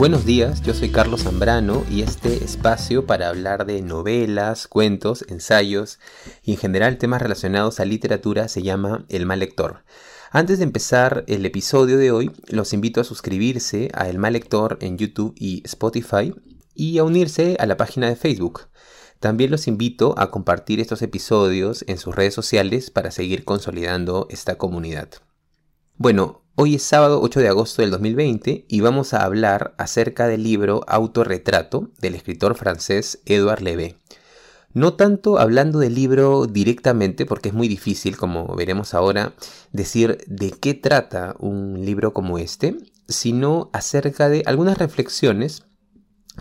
Buenos días, yo soy Carlos Zambrano y este espacio para hablar de novelas, cuentos, ensayos y en general temas relacionados a literatura se llama El Mal Lector. Antes de empezar el episodio de hoy, los invito a suscribirse a El Mal Lector en YouTube y Spotify y a unirse a la página de Facebook. También los invito a compartir estos episodios en sus redes sociales para seguir consolidando esta comunidad. Bueno, hoy es sábado 8 de agosto del 2020 y vamos a hablar acerca del libro Autorretrato del escritor francés Edouard Levé. No tanto hablando del libro directamente, porque es muy difícil, como veremos ahora, decir de qué trata un libro como este, sino acerca de algunas reflexiones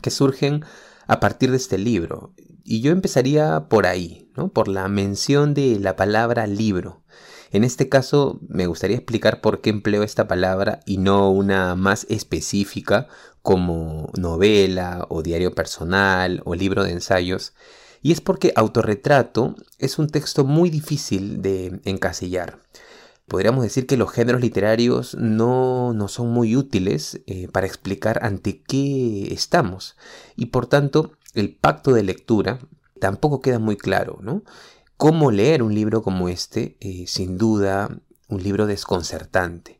que surgen a partir de este libro. Y yo empezaría por ahí, ¿no? por la mención de la palabra libro. En este caso me gustaría explicar por qué empleo esta palabra y no una más específica como novela o diario personal o libro de ensayos. Y es porque autorretrato es un texto muy difícil de encasillar. Podríamos decir que los géneros literarios no, no son muy útiles eh, para explicar ante qué estamos. Y por tanto, el pacto de lectura tampoco queda muy claro, ¿no? Cómo leer un libro como este, eh, sin duda, un libro desconcertante.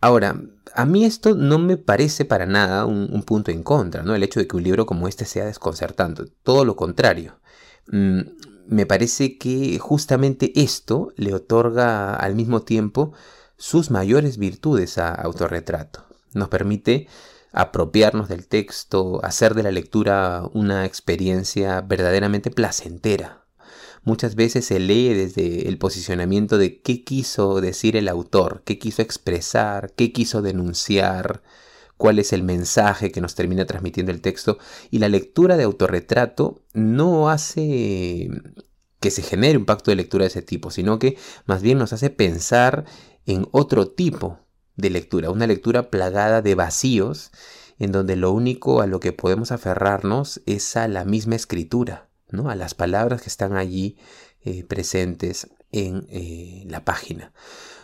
Ahora, a mí esto no me parece para nada un, punto en contra, ¿no? El hecho de que un libro como este sea desconcertante, todo lo contrario. Mm, me parece que justamente esto le otorga al mismo tiempo sus mayores virtudes a autorretrato. Nos permite apropiarnos del texto, hacer de la lectura una experiencia verdaderamente placentera, muchas veces se lee desde el posicionamiento de qué quiso decir el autor, qué quiso expresar, qué quiso denunciar, cuál es el mensaje que nos termina transmitiendo el texto. Y la lectura de autorretrato no hace que se genere un pacto de lectura de ese tipo, sino que más bien nos hace pensar en otro tipo de lectura, una lectura plagada de vacíos en donde lo único a lo que podemos aferrarnos es a la misma escritura a las palabras que están allí eh, presentes en eh, la página.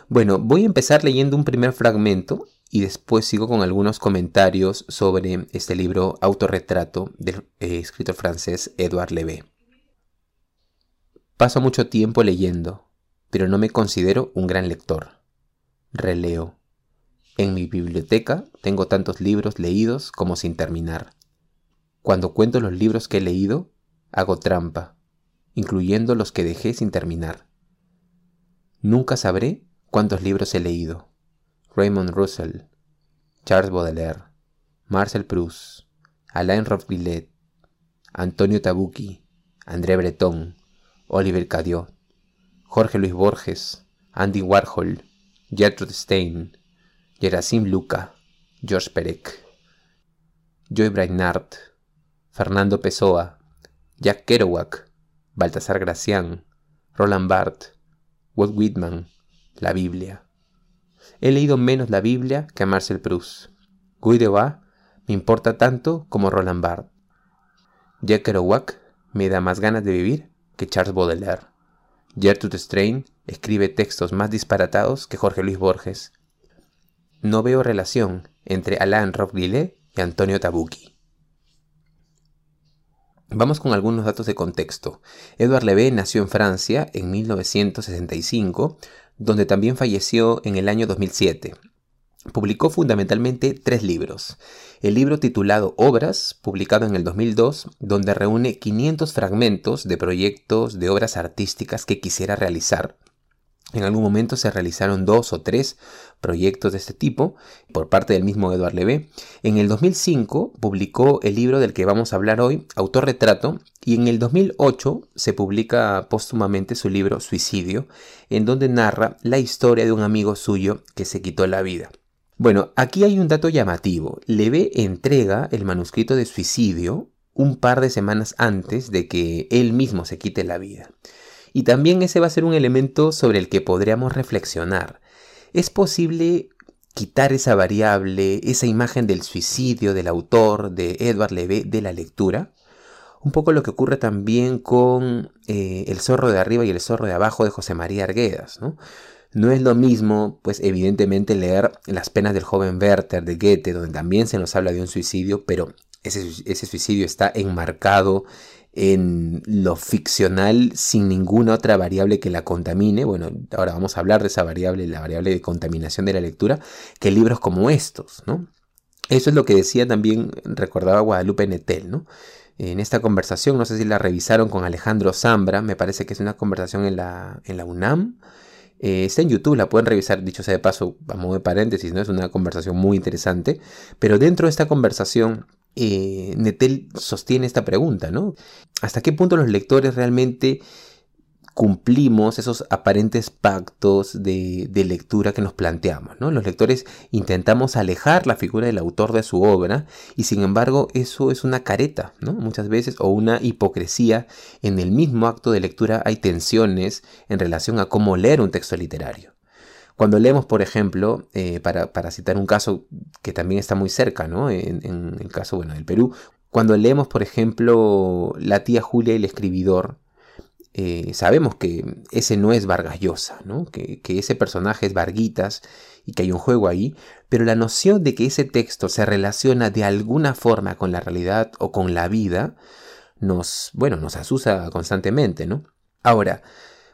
Bueno, voy a empezar leyendo un primer fragmento y después sigo con algunos comentarios sobre este libro Autorretrato del eh, escritor francés Edouard Levé. Paso mucho tiempo leyendo, pero no me considero un gran lector. Releo. En mi biblioteca tengo tantos libros leídos como sin terminar. Cuando cuento los libros que he leído, Hago trampa, incluyendo los que dejé sin terminar. Nunca sabré cuántos libros he leído. Raymond Russell, Charles Baudelaire, Marcel Proust, Alain Robbe-Grillet, Antonio Tabucchi, André Breton, Oliver Cadiot, Jorge Luis Borges, Andy Warhol, Gertrude Stein, Gerasim Luca, George Perec, Joy Brainard, Fernando Pessoa, Jack Kerouac, Baltasar Gracián, Roland Barthes, Walt Whitman, la Biblia. He leído menos la Biblia que a Marcel Proust. Guy Debord me importa tanto como Roland Barthes. Jack Kerouac me da más ganas de vivir que Charles Baudelaire. Gertrude Strain escribe textos más disparatados que Jorge Luis Borges. No veo relación entre Alain Robbe-Grillet y Antonio Tabucchi. Vamos con algunos datos de contexto. Edouard Levé nació en Francia en 1965, donde también falleció en el año 2007. Publicó fundamentalmente tres libros. El libro titulado Obras, publicado en el 2002, donde reúne 500 fragmentos de proyectos de obras artísticas que quisiera realizar, en algún momento se realizaron dos o tres proyectos de este tipo por parte del mismo Eduard Levé. En el 2005 publicó el libro del que vamos a hablar hoy, Autorretrato, y en el 2008 se publica póstumamente su libro Suicidio, en donde narra la historia de un amigo suyo que se quitó la vida. Bueno, aquí hay un dato llamativo. Levé entrega el manuscrito de Suicidio un par de semanas antes de que él mismo se quite la vida. Y también ese va a ser un elemento sobre el que podríamos reflexionar. ¿Es posible quitar esa variable, esa imagen del suicidio del autor, de Edward Levé, de la lectura? Un poco lo que ocurre también con eh, El zorro de arriba y el zorro de abajo de José María Arguedas. No es lo mismo, pues evidentemente leer Las penas del joven Werther de Goethe, donde también se nos habla de un suicidio, pero ese, ese suicidio está enmarcado en lo ficcional sin ninguna otra variable que la contamine. Bueno, ahora vamos a hablar de esa variable, la variable de contaminación de la lectura, que libros como estos, ¿no? Eso es lo que decía también, recordaba Guadalupe Netel, ¿no? En esta conversación, no sé si la revisaron con Alejandro Zambra, me parece que es una conversación en la, en la UNAM. Eh, está en YouTube, la pueden revisar, dicho sea de paso, a modo de paréntesis, ¿no? Es una conversación muy interesante. Pero dentro de esta conversación, eh, Netel sostiene esta pregunta, ¿no? ¿Hasta qué punto los lectores realmente cumplimos esos aparentes pactos de, lectura que nos planteamos. ¿no? Los lectores intentamos alejar la figura del autor de su obra y sin embargo eso es una careta, ¿no? muchas veces, o una hipocresía. En el mismo acto de lectura hay tensiones en relación a cómo leer un texto literario. Cuando leemos, por ejemplo, eh, para, citar un caso que también está muy cerca, ¿no? en, el caso bueno, del Perú, cuando leemos, por ejemplo, La tía Julia y el escribidor, eh, sabemos que ese no es Vargas Llosa, ¿no? Que, ese personaje es Varguitas y que hay un juego ahí, pero la noción de que ese texto se relaciona de alguna forma con la realidad o con la vida nos, bueno, nos asusa constantemente, ¿no? Ahora,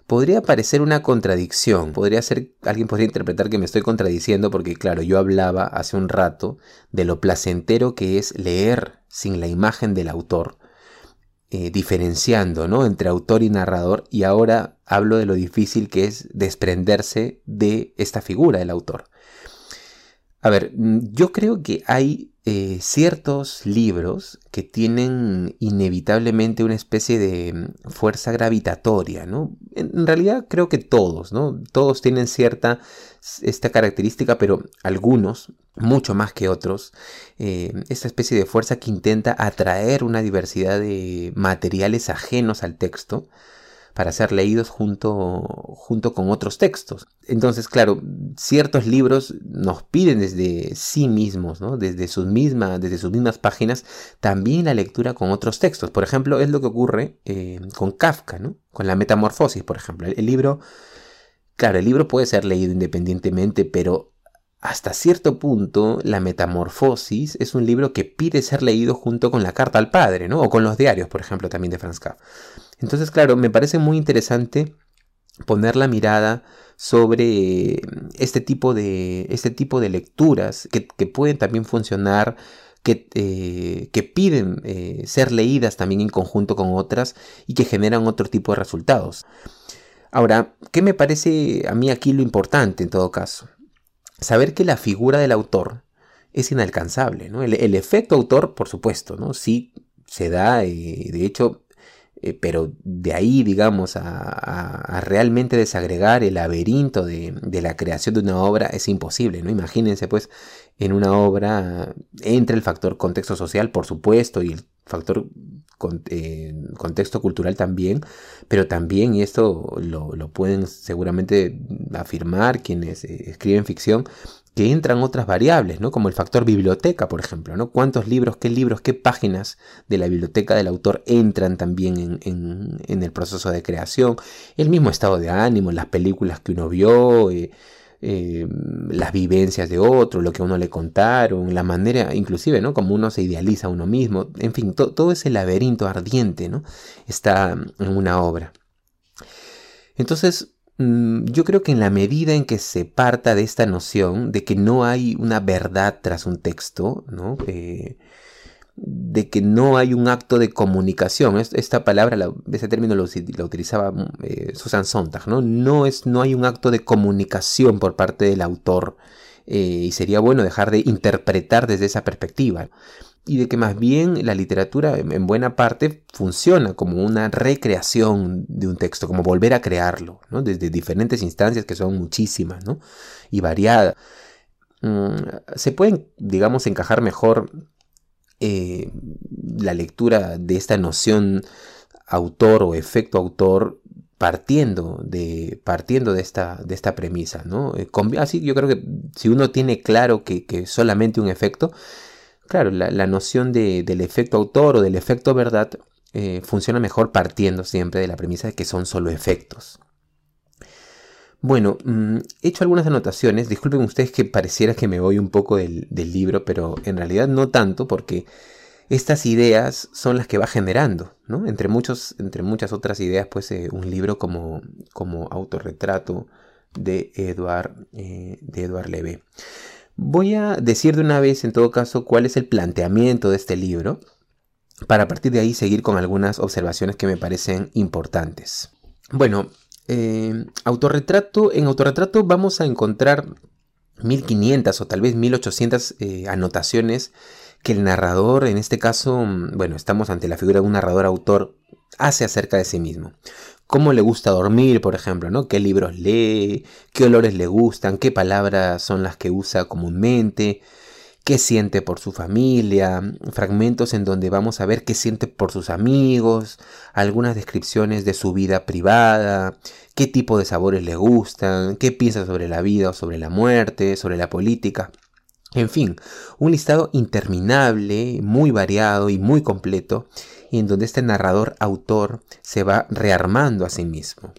podría parecer una contradicción, podría ser, alguien podría interpretar que me estoy contradiciendo porque claro, yo hablaba hace un rato de lo placentero que es leer sin la imagen del autor, eh, diferenciando ¿no? entre autor y narrador y ahora hablo de lo difícil que es desprenderse de esta figura del autor. A ver, mm, yo creo que hay eh, ciertos libros que tienen inevitablemente una especie de mm, fuerza gravitatoria, ¿no? En realidad creo que todos, ¿no? Todos tienen cierta esta característica, pero algunos, mucho más que otros, eh, esta especie de fuerza que intenta atraer una diversidad de materiales ajenos al texto para ser leídos junto, junto con otros textos. Entonces, claro, ciertos libros nos piden desde sí mismos, desde, sus mismas, desde sus mismas páginas, también la lectura con otros textos. Por ejemplo, es lo que ocurre eh, con Kafka, ¿no? con la Metamorfosis, por ejemplo. El, libro, claro, el libro puede ser leído independientemente, pero hasta cierto punto, La Metamorfosis es un libro que pide ser leído junto con la carta al padre, ¿no? O con los diarios, por ejemplo, también de Franz Kafka. Entonces, claro, me parece muy interesante poner la mirada sobre este tipo de, este tipo de lecturas que, pueden también funcionar, que, eh, que piden eh, ser leídas también en conjunto con otras y que generan otro tipo de resultados. Ahora, ¿qué me parece a mí aquí lo importante en todo caso? Saber que la figura del autor es inalcanzable, ¿no? El, efecto autor, por supuesto, ¿no? Sí se da, y de hecho eh, pero de ahí, digamos, a, realmente desagregar el laberinto de, la creación de una obra es imposible, ¿no? Imagínense, pues, en una obra entre el factor contexto social, por supuesto, y el factor contexto cultural también, pero también, y esto lo, lo pueden seguramente afirmar quienes eh, escriben ficción, que entran otras variables, ¿no? Como el factor biblioteca, por ejemplo, ¿no? ¿Cuántos libros, qué libros, qué páginas de la biblioteca del autor entran también en, el proceso de creación? El mismo estado de ánimo, las películas que uno vio, eh, eh, las vivencias de otro, lo que a uno le contaron, la manera, inclusive, ¿no? Como uno se idealiza a uno mismo, en fin, todo ese laberinto ardiente, ¿no? Está en una obra. Entonces, Mm, yo creo que en la medida en que se parta de esta noción de que no hay una verdad tras un texto, ¿no? Eh, de que no hay un acto de comunicación. Esta palabra, ese término lo, utilizaba eh, Susan Sontag, ¿no? No, es, no hay un acto de comunicación por parte del autor eh, y sería bueno dejar de interpretar desde esa perspectiva y de que más bien la literatura en buena parte funciona como una recreación de un texto, como volver a crearlo, desde diferentes instancias que son muchísimas y variadas. Mm, se pueden, digamos, encajar mejor eh, la lectura de esta noción autor o efecto autor partiendo de, partiendo de, esta, de esta premisa. ¿no? Eh, así yo creo que si uno tiene claro que, que solamente un efecto, Claro, la, noción del efecto autor o del efecto verdad eh, funciona mejor partiendo siempre de la premisa de que son solo efectos. Bueno, mm, he hecho algunas anotaciones. Disculpen ustedes que pareciera que me voy un poco del, libro, pero en realidad no tanto, porque estas ideas son las que va generando, ¿no? Entre, muchos, entre muchas otras ideas, pues eh, un libro como, como autorretrato de Edward, eh, Leve. Voy a decir de una vez, en todo caso, cuál es el planteamiento de este libro, para a partir de ahí seguir con algunas observaciones que me parecen importantes. Bueno, eh, autorretrato, en autorretrato vamos a encontrar 1500 o tal vez 1800 eh, anotaciones que el narrador, en este caso, mm, bueno, estamos ante la figura de un narrador autor, hace acerca de sí mismo. Cómo le gusta dormir, por ejemplo, ¿no? ¿Qué libros lee? ¿Qué olores le gustan? ¿Qué palabras son las que usa comúnmente? Qué siente por su familia, fragmentos en donde vamos a ver qué siente por sus amigos, algunas descripciones de su vida privada, qué tipo de sabores le gustan, qué piensa sobre la vida o sobre la muerte, sobre la política. En fin, un listado interminable, muy variado y muy completo, en donde este narrador autor se va rearmando a sí mismo.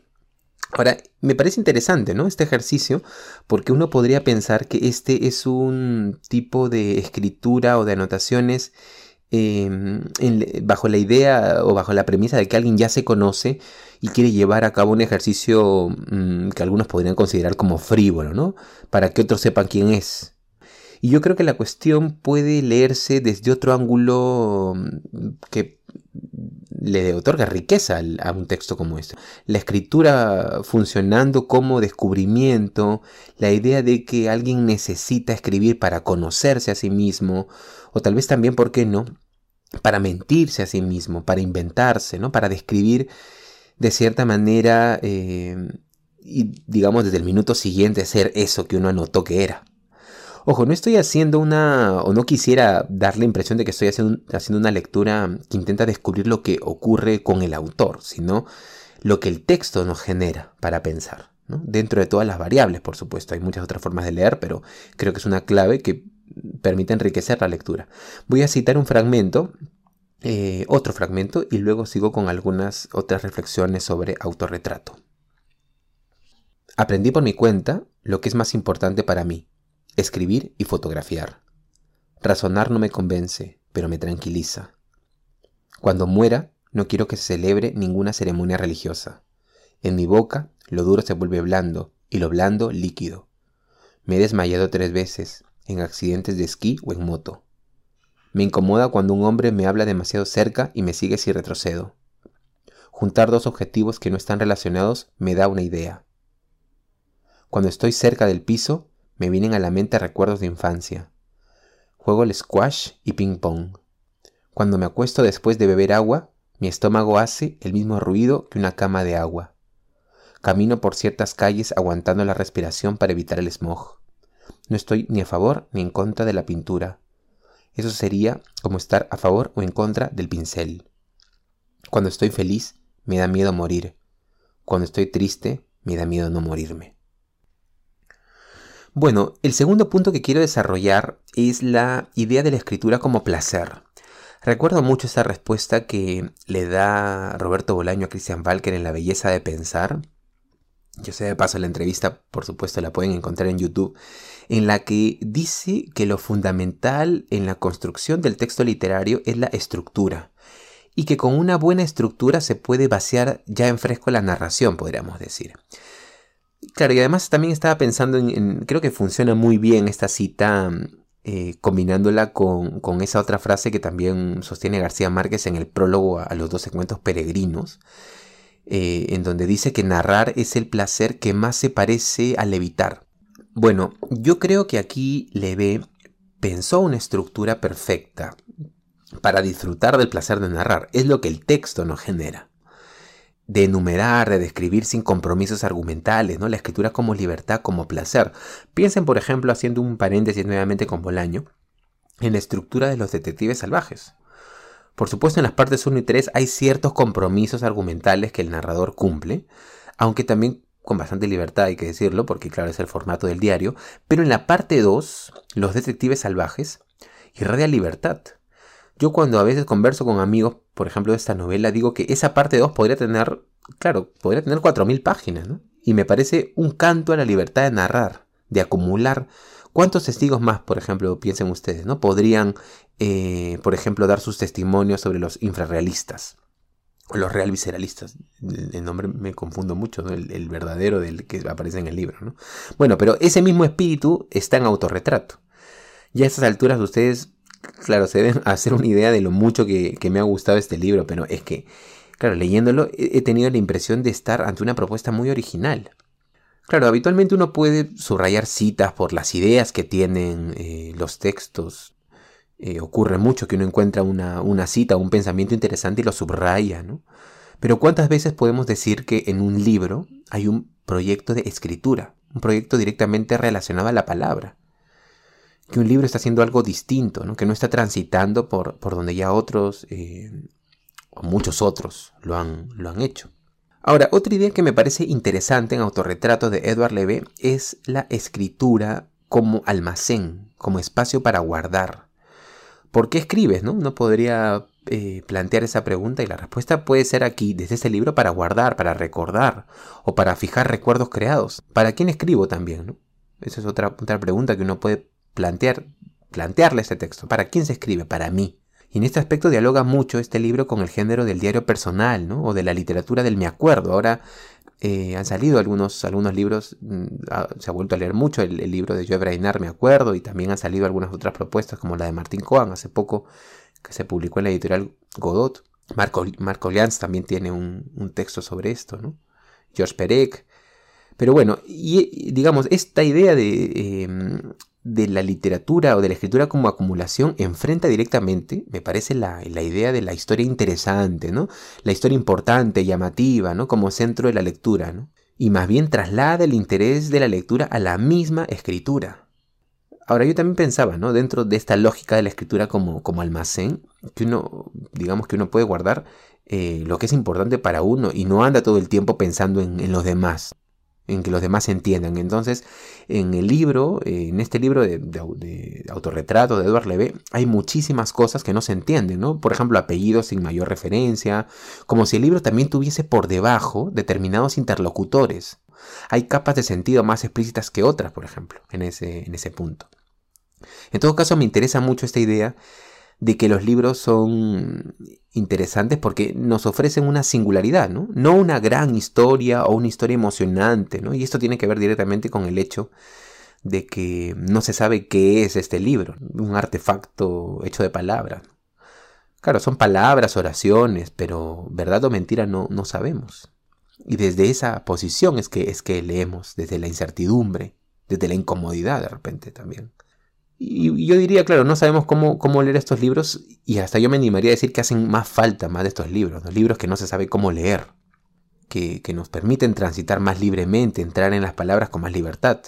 Ahora, me parece interesante, ¿no? Este ejercicio, porque uno podría pensar que este es un tipo de escritura o de anotaciones em, bajo la idea o bajo la premisa de que alguien ya se conoce y quiere llevar a cabo un ejercicio mm, que algunos podrían considerar como frívolo, ¿no? Para que otros sepan quién es. Y yo creo que la cuestión puede leerse desde otro ángulo mm, que le otorga riqueza a un texto como este. La escritura funcionando como descubrimiento, la idea de que alguien necesita escribir para conocerse a sí mismo, o tal vez también, ¿por qué no? Para mentirse a sí mismo, para inventarse, ¿no? Para describir de cierta manera eh, y digamos desde el minuto siguiente ser eso que uno anotó que era. Ojo, no estoy haciendo una, o no quisiera dar la impresión de que estoy haciendo, una lectura que intenta descubrir lo que ocurre con el autor, sino lo que el texto nos genera para pensar. Dentro de todas las variables, por supuesto, hay muchas otras formas de leer, pero creo que es una clave que permite enriquecer la lectura. Voy a citar un fragmento, eh, otro fragmento, y luego sigo con algunas otras reflexiones sobre autorretrato. Aprendí por mi cuenta lo que es más importante para mí, escribir y fotografiar. Razonar no me convence, pero me tranquiliza. Cuando muera, no quiero que se celebre ninguna ceremonia religiosa. En mi boca, lo duro se vuelve blando y lo blando líquido. Me he desmayado tres veces, en accidentes de esquí o en moto. Me incomoda cuando un hombre me habla demasiado cerca y me sigue si retrocedo. Juntar dos objetivos que no están relacionados me da una idea. Cuando estoy cerca del piso, me vienen a la mente recuerdos de infancia. Juego el squash y ping pong. Cuando me acuesto después de beber agua, mi estómago hace el mismo ruido que una cama de agua. Camino por ciertas calles aguantando la respiración para evitar el smog. No estoy ni a favor ni en contra de la pintura. Eso sería como estar a favor o en contra del pincel. Cuando estoy feliz, me da miedo morir. Cuando estoy triste, me da miedo no morirme. Bueno, el segundo punto que quiero desarrollar es la idea de la escritura como placer. Recuerdo mucho esa respuesta que le da Roberto Bolaño a Christian Walker en La belleza de pensar. Yo sé de paso la entrevista, por supuesto, la pueden encontrar en YouTube, en la que dice que lo fundamental en la construcción del texto literario es la estructura y que con una buena estructura se puede vaciar ya en fresco la narración, podríamos decir. Claro, y además también estaba pensando en, creo que funciona muy bien esta cita eh, combinándola con, esa otra frase que también sostiene García Márquez en el prólogo a, los 12 cuentos peregrinos, eh, en donde dice que narrar es el placer que más se parece al evitar. Bueno, yo creo que aquí Levé pensó una estructura perfecta para disfrutar del placer de narrar, es lo que el texto nos genera de enumerar, de describir sin compromisos argumentales, ¿no? La escritura como libertad, como placer. Piensen, por ejemplo, haciendo un paréntesis nuevamente con Bolaño, en la estructura de los detectives salvajes. Por supuesto, en las partes 1 y 3 hay ciertos compromisos argumentales que el narrador cumple, aunque también con bastante libertad hay que decirlo, porque claro es el formato del diario, pero en la parte 2, los detectives salvajes, irradia libertad. Yo cuando a veces converso con amigos por ejemplo, de esta novela, digo que esa parte 2 podría tener, claro, podría tener 4.000 páginas, ¿no? Y me parece un canto a la libertad de narrar, de acumular. ¿Cuántos testigos más, por ejemplo, piensen ustedes, ¿no? Podrían, eh, por ejemplo, dar sus testimonios sobre los infrarrealistas o los real visceralistas. El nombre me confundo mucho, ¿no? el, verdadero del que aparece en el libro, ¿no? Bueno, pero ese mismo espíritu está en autorretrato. Ya a estas alturas ustedes, claro, se deben hacer una idea de lo mucho que, me ha gustado este libro, pero es que, claro, leyéndolo he tenido la impresión de estar ante una propuesta muy original. Claro, habitualmente uno puede subrayar citas por las ideas que tienen eh, los textos. Eh, ocurre mucho que uno encuentra una, una cita o un pensamiento interesante y lo subraya, ¿no? Pero ¿cuántas veces podemos decir que en un libro hay un proyecto de escritura, un proyecto directamente relacionado a la palabra? Que un libro está haciendo algo distinto, ¿no? que no está transitando por, por donde ya otros, eh, o muchos otros, lo han, lo han hecho. Ahora, otra idea que me parece interesante en Autorretrato de Edward Leve es la escritura como almacén, como espacio para guardar. ¿Por qué escribes? No, podría eh, plantear esa pregunta y la respuesta puede ser aquí, desde ese libro, para guardar, para recordar o para fijar recuerdos creados. ¿Para quién escribo también? Esa es otra, otra pregunta que uno puede plantear, plantearle este texto. ¿Para quién se escribe? Para mí. Y en este aspecto dialoga mucho este libro con el género del diario personal, ¿no? O de la literatura del me acuerdo. Ahora eh, han salido algunos, algunos libros, mm, se ha vuelto a leer mucho el, libro de Joe Brainar, me acuerdo, y también han salido algunas otras propuestas como la de Martín Cohen hace poco, que se publicó en la editorial Godot. Marco, Marco también tiene un, un, texto sobre esto, ¿no? George Perec. Pero bueno, y digamos, esta idea de, em, de la literatura o de la escritura como acumulación enfrenta directamente, me parece, la, idea de la historia interesante, ¿no? La historia importante, llamativa, ¿no? Como centro de la lectura, ¿no? Y más bien traslada el interés de la lectura a la misma escritura. Ahora yo también pensaba, ¿no? Dentro de esta lógica de la escritura como, como almacén, que uno, digamos que uno puede guardar eh, lo que es importante para uno y no anda todo el tiempo pensando en, en los demás en que los demás entiendan. Entonces, en el libro, eh, en este libro de, autorretrato de Edward Leve, hay muchísimas cosas que no se entienden, ¿no? Por ejemplo, apellidos sin mayor referencia, como si el libro también tuviese por debajo determinados interlocutores. Hay capas de sentido más explícitas que otras, por ejemplo, en ese, en ese punto. En todo caso, me interesa mucho esta idea de que los libros son interesantes porque nos ofrecen una singularidad, ¿no? No una gran historia o una historia emocionante, ¿no? Y esto tiene que ver directamente con el hecho de que no se sabe qué es este libro, un artefacto hecho de palabras. Claro, son palabras, oraciones, pero verdad o mentira no, no sabemos. Y desde esa posición es que, es que leemos, desde la incertidumbre, desde la incomodidad de repente también. Y yo diría, claro, no sabemos cómo, cómo leer estos libros y hasta yo me animaría a decir que hacen más falta más de estos libros, los libros que no se sabe cómo leer, que, nos permiten transitar más libremente, entrar en las palabras con más libertad,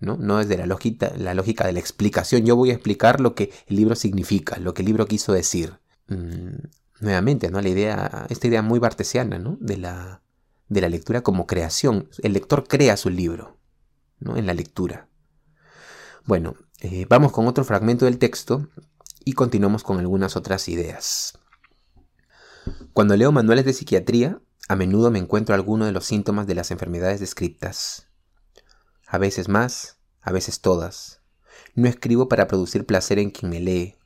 ¿no? No desde la lógica, la lógica de la explicación, yo voy a explicar lo que el libro significa, lo que el libro quiso decir. Mm, nuevamente, ¿no? La idea, esta idea muy bartesiana, ¿no? De la, de la lectura como creación. El lector crea su libro, ¿no? En la lectura. Bueno, eh, vamos con otro fragmento del texto y continuamos con algunas otras ideas. Cuando leo manuales de psiquiatría, a menudo me encuentro alguno de los síntomas de las enfermedades descritas. A veces más, a veces todas. No escribo para producir placer en quien me lee,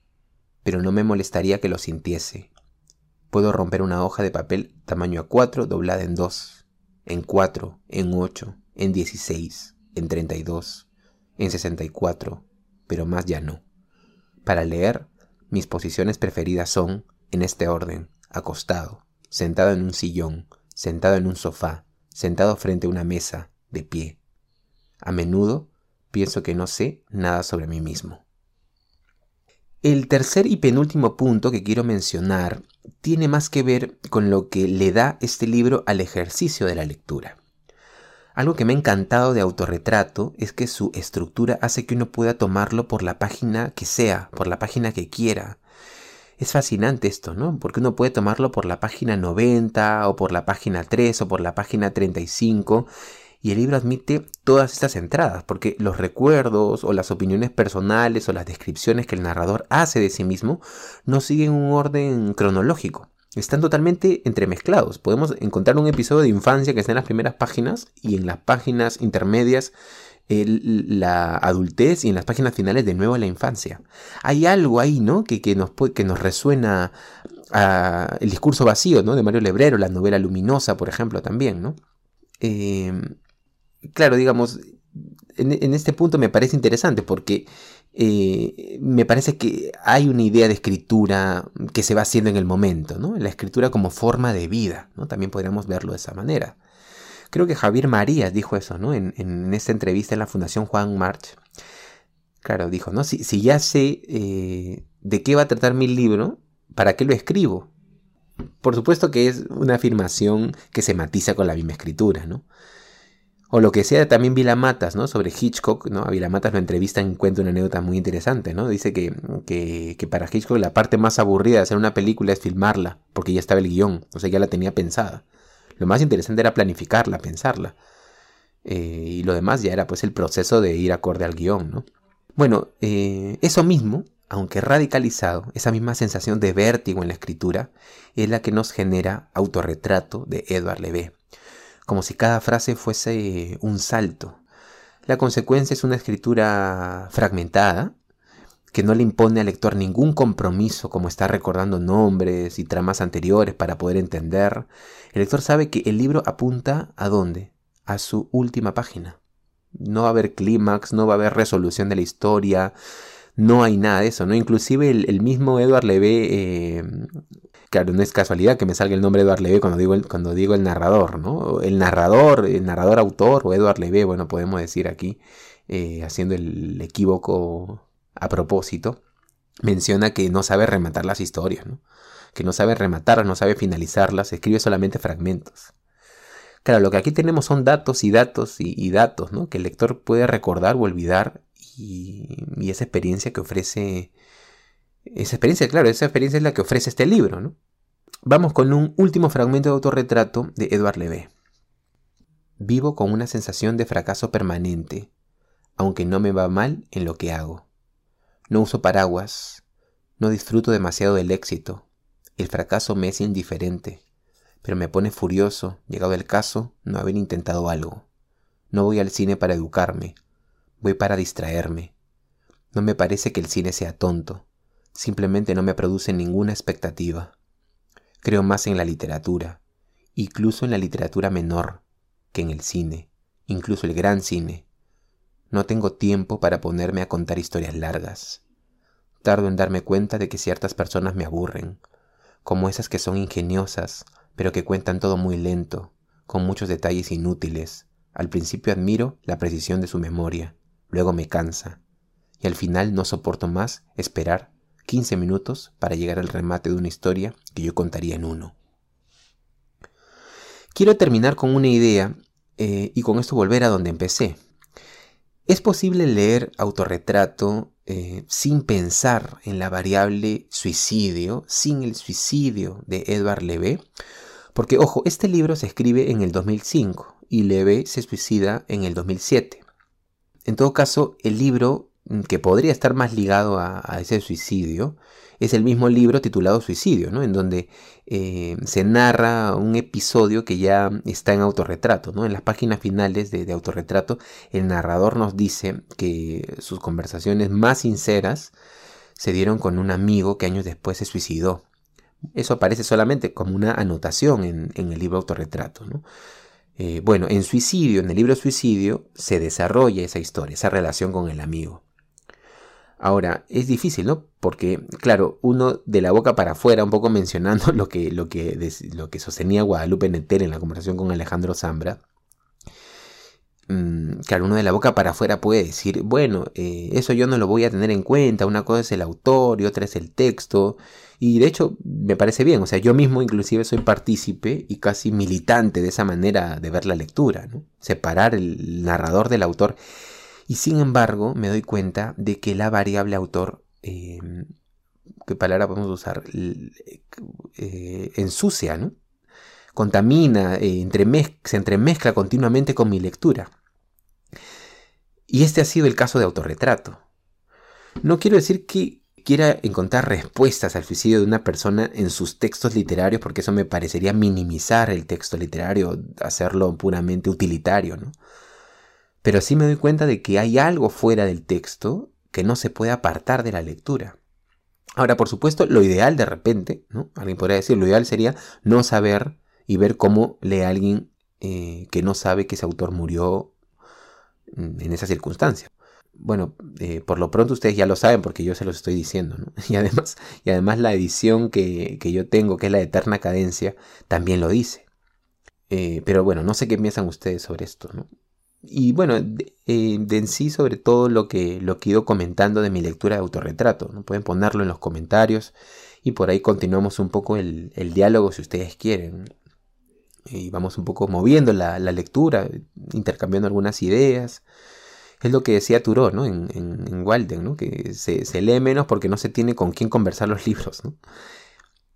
pero no me molestaría que lo sintiese. Puedo romper una hoja de papel tamaño A4 doblada en 2, en 4, en 8, en 16, en 32, en 64, pero más ya no. Para leer, mis posiciones preferidas son, en este orden, acostado, sentado en un sillón, sentado en un sofá, sentado frente a una mesa, de pie. A menudo pienso que no sé nada sobre mí mismo. El tercer y penúltimo punto que quiero mencionar tiene más que ver con lo que le da este libro al ejercicio de la lectura. Algo que me ha encantado de autorretrato es que su estructura hace que uno pueda tomarlo por la página que sea, por la página que quiera. Es fascinante esto, ¿no? Porque uno puede tomarlo por la página 90 o por la página 3 o por la página 35 y el libro admite todas estas entradas, porque los recuerdos o las opiniones personales o las descripciones que el narrador hace de sí mismo no siguen un orden cronológico, están totalmente entremezclados. Podemos encontrar un episodio de infancia que está en las primeras páginas y en las páginas intermedias la adultez y en las páginas finales de nuevo la infancia. Hay algo ahí, ¿no? Que, que, nos, que nos resuena a el discurso vacío, ¿no? De Mario Lebrero, la novela luminosa, por ejemplo, también, ¿no? Eh, claro, digamos, en, este punto me parece interesante porque eh, me parece que hay una idea de escritura que se va haciendo en el momento, ¿no? La escritura como forma de vida, ¿no? También podríamos verlo de esa manera. Creo que Javier Marías dijo eso, ¿no? En, esta entrevista en la Fundación Juan March. Claro, dijo, ¿no? Si, si ya sé eh, de qué va a tratar mi libro, ¿para qué lo escribo? Por supuesto que es una afirmación que se matiza con la misma escritura, ¿no? O lo que sea también Vilamatas, ¿no? Sobre Hitchcock, ¿no? A Vilamatas lo entrevista y cuenta una anécdota muy interesante, ¿no? Dice que, que, que, para Hitchcock la parte más aburrida de hacer una película es filmarla, porque ya estaba el guion, o sea, ya la tenía pensada. Lo más interesante era planificarla, pensarla. Eh, y lo demás ya era pues el proceso de ir acorde al guion, ¿no? Bueno, eh, eso mismo, aunque radicalizado, esa misma sensación de vértigo en la escritura, es la que nos genera Autorretrato de Edward Levé, como si cada frase fuese un salto. La consecuencia es una escritura fragmentada, que no le impone al lector ningún compromiso como estar recordando nombres y tramas anteriores para poder entender. El lector sabe que el libro apunta a dónde? A su última página. No va a haber clímax, no va a haber resolución de la historia, no hay nada de eso, ¿no? Inclusive el, mismo Edward Levé, eh, claro, no es casualidad que me salga el nombre de Edward Levé cuando digo el, cuando digo el narrador, ¿no? El narrador, el narrador autor o Edward Levé, bueno, podemos decir aquí, eh, haciendo el equívoco a propósito, menciona que no sabe rematar las historias, ¿no? que no sabe rematarlas, no sabe finalizarlas, escribe solamente fragmentos. Claro, lo que aquí tenemos son datos y datos y, datos, ¿no? Que el lector puede recordar o olvidar y, esa experiencia que ofrece, esa experiencia, claro, esa experiencia es la que ofrece este libro, ¿no? Vamos con un último fragmento de autorretrato de Edward Levé. Vivo con una sensación de fracaso permanente, aunque no me va mal en lo que hago. No uso paraguas. No disfruto demasiado del éxito. El fracaso me es indiferente. Pero me pone furioso, llegado el caso, no haber intentado algo. No voy al cine para educarme. Voy para distraerme. No me parece que el cine sea tonto. Simplemente no me produce ninguna expectativa. Creo más en la literatura, incluso en la literatura menor, que en el cine, incluso el gran cine. No tengo tiempo para ponerme a contar historias largas. Tardo en darme cuenta de que ciertas personas me aburren, como esas que son ingeniosas, pero que cuentan todo muy lento, con muchos detalles inútiles. Al principio admiro la precisión de su memoria, luego me cansa, y al final no soporto más esperar 15 minutos para llegar al remate de una historia que yo contaría en uno. Quiero terminar con una idea eh, y con esto volver a donde empecé, ¿Es posible leer autorretrato eh, sin pensar en la variable suicidio, sin el suicidio de Edward Levé? Porque, ojo, este libro se escribe en el 2005 y Levé se suicida en el 2007. En todo caso, el libro que podría estar más ligado a ese suicidio es el mismo libro titulado Suicidio, ¿no? en donde eh, se narra un episodio que ya está en autorretrato. ¿no? En las páginas finales de, autorretrato, el narrador nos dice que sus conversaciones más sinceras se dieron con un amigo que años después se suicidó. Eso aparece solamente como una anotación en, el libro autorretrato. ¿no? Eh, bueno, en Suicidio, en el libro Suicidio, se desarrolla esa historia, esa relación con el amigo. Ahora, es difícil, ¿no? Porque, claro, uno de la boca para afuera, un poco mencionando lo que, lo que, lo que sostenía Guadalupe Netter en la conversación con Alejandro Zambra, mm, claro, uno de la boca para afuera puede decir, bueno, eh, eso yo no lo voy a tener en cuenta, una cosa es el autor y otra es el texto, y de hecho me parece bien, o sea, yo mismo inclusive soy partícipe y casi militante de esa manera de ver la lectura, ¿no? Separar el narrador del autor. Y sin embargo, me doy cuenta de que la variable autor, em, ¿qué palabra podemos usar? Eh, ensucia, ¿no? Contamina, eh, se entremezcla continuamente con mi lectura. Y este ha sido el caso de autorretrato. No quiero decir que, quiera encontrar respuestas al suicidio de una persona en sus textos literarios, porque eso me parecería minimizar el texto literario, hacerlo puramente utilitario, ¿no? Pero sí me doy cuenta de que hay algo fuera del texto que no se puede apartar de la lectura. Ahora, por supuesto, lo ideal de repente, ¿no? Alguien podría decir, lo ideal sería no saber y ver cómo lee alguien eh, que no sabe que ese autor murió mm, en esa circunstancia. Bueno, eh, por lo pronto ustedes ya lo saben porque yo se los estoy diciendo, ¿no? Y además, y además la edición que, yo tengo, que es la Eterna Cadencia, también lo dice. Eh, pero bueno, no sé qué piensan ustedes sobre esto, ¿no? Y bueno, de, en sí sobre todo lo que, lo que ido comentando de mi lectura de autorretrato, ¿no? Pueden ponerlo en los comentarios y por ahí continuamos un poco el, el diálogo si ustedes quieren y vamos un poco moviendo la, lectura, intercambiando algunas ideas. Es lo que decía Turó ¿no? en, en, Walden, ¿no? que se, lee menos porque no se tiene con quién conversar los libros. ¿no?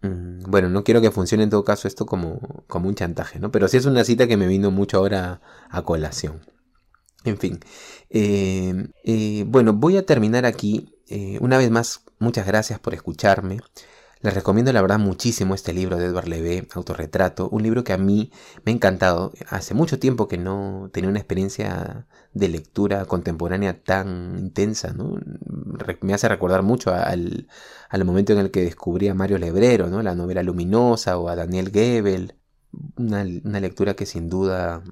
Mm, bueno, no quiero que funcione en todo caso esto como, como un chantaje, ¿no? pero sí es una cita que me vino mucho ahora a colación. En fin, eh, eh, bueno, voy a terminar aquí. Eh, una vez más, muchas gracias por escucharme. Les recomiendo la verdad muchísimo este libro de Edward Levé, Autorretrato, un libro que a mí me ha encantado. Hace mucho tiempo que no tenía una experiencia de lectura contemporánea tan intensa, ¿no? Me hace recordar mucho al, momento en el que descubrí a Mario Lebrero, ¿no? La novela Luminosa o a Daniel Gebel. Una, lectura que sin duda,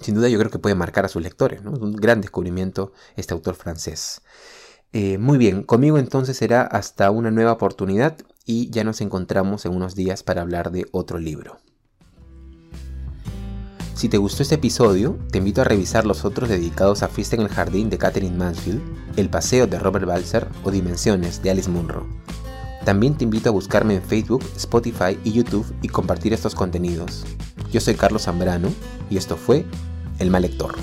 sin duda yo creo que puede marcar a sus lectores. Un gran descubrimiento este autor francés. Eh, muy bien, conmigo entonces será hasta una nueva oportunidad y ya nos encontramos en unos días para hablar de otro libro. Si te gustó este episodio, te invito a revisar los otros dedicados a Fiesta en el Jardín de Catherine Mansfield, El Paseo de Robert Balser o Dimensiones de Alice Munro. También te invito a buscarme en Facebook, Spotify y YouTube y compartir estos contenidos. Yo soy Carlos Zambrano y esto fue El Mal Lector.